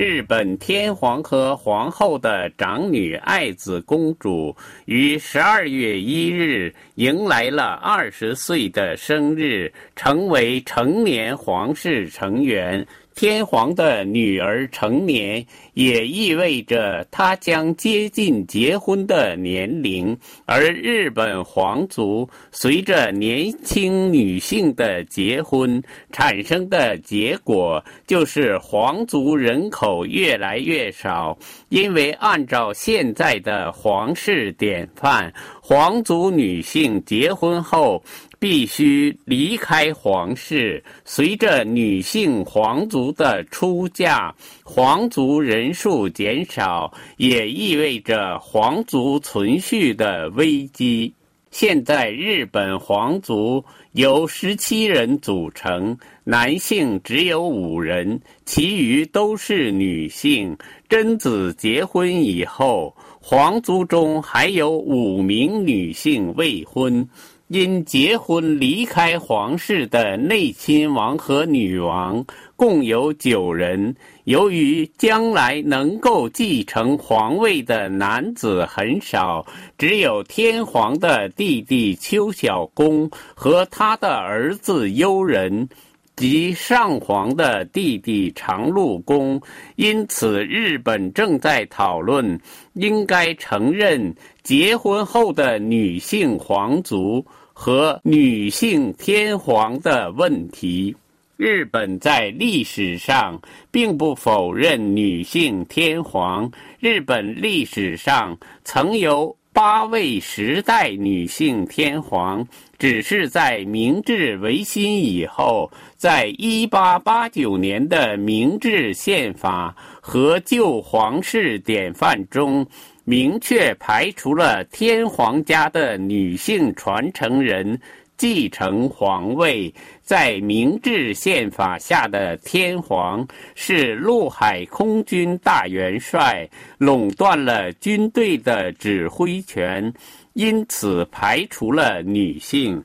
日本天皇和皇后的长女爱子公主于十二月一日迎来了二十岁的生日，成为成年皇室成员。天皇的女儿成年，也意味着她将接近结婚的年龄。而日本皇族随着年轻女性的结婚产生的结果，就是皇族人口越来越少。因为按照现在的皇室典范，皇族女性结婚后。必须离开皇室。随着女性皇族的出嫁，皇族人数减少，也意味着皇族存续的危机。现在，日本皇族由十七人组成，男性只有五人，其余都是女性。贞子结婚以后，皇族中还有五名女性未婚。因结婚离开皇室的内亲王和女王共有九人。由于将来能够继承皇位的男子很少，只有天皇的弟弟邱小公和他的儿子悠仁。及上皇的弟弟长禄宫，因此日本正在讨论应该承认结婚后的女性皇族和女性天皇的问题。日本在历史上并不否认女性天皇，日本历史上曾有。八位时代女性天皇，只是在明治维新以后，在一八八九年的明治宪法和旧皇室典范中，明确排除了天皇家的女性传承人。继承皇位，在明治宪法下的天皇是陆海空军大元帅，垄断了军队的指挥权，因此排除了女性。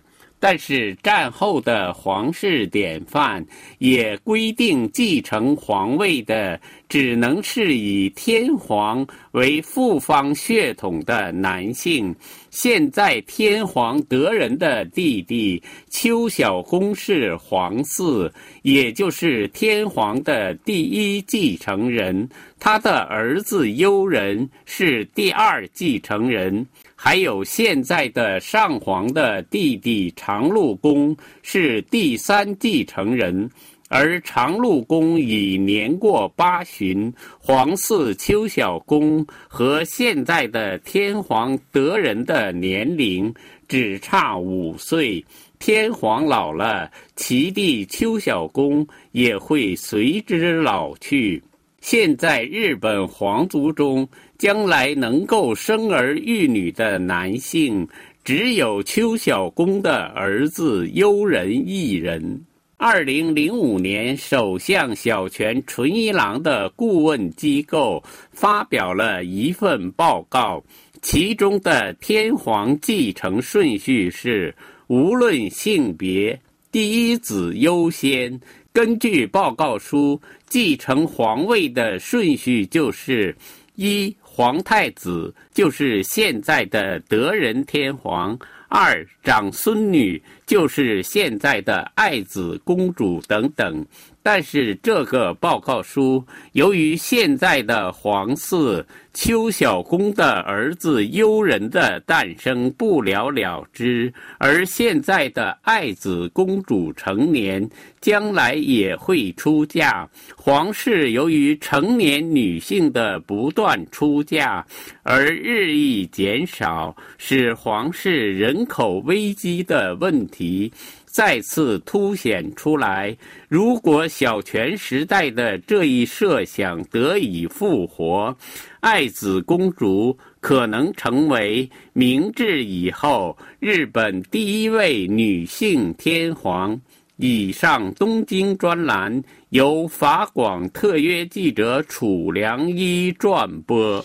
但是战后的皇室典范也规定，继承皇位的只能是以天皇为父方血统的男性。现在天皇德仁的弟弟邱小公是皇嗣，也就是天皇的第一继承人。他的儿子悠仁是第二继承人。还有现在的上皇的弟弟长禄宫是第三继承人，而长禄宫已年过八旬，皇嗣邱小公和现在的天皇德仁的年龄只差五岁。天皇老了，其弟邱小公也会随之老去。现在日本皇族中。将来能够生儿育女的男性，只有邱小公的儿子悠仁一人。二零零五年，首相小泉纯一郎的顾问机构发表了一份报告，其中的天皇继承顺序是：无论性别，第一子优先。根据报告书，继承皇位的顺序就是一。皇太子就是现在的德仁天皇，二长孙女就是现在的爱子公主等等。但是这个报告书由于现在的皇嗣邱小公的儿子悠仁的诞生不了了之，而现在的爱子公主成年，将来也会出嫁。皇室由于成年女性的不断出嫁而日益减少，使皇室人口危机的问题题。再次凸显出来。如果小泉时代的这一设想得以复活，爱子公主可能成为明治以后日本第一位女性天皇。以上东京专栏由法广特约记者楚良一转播。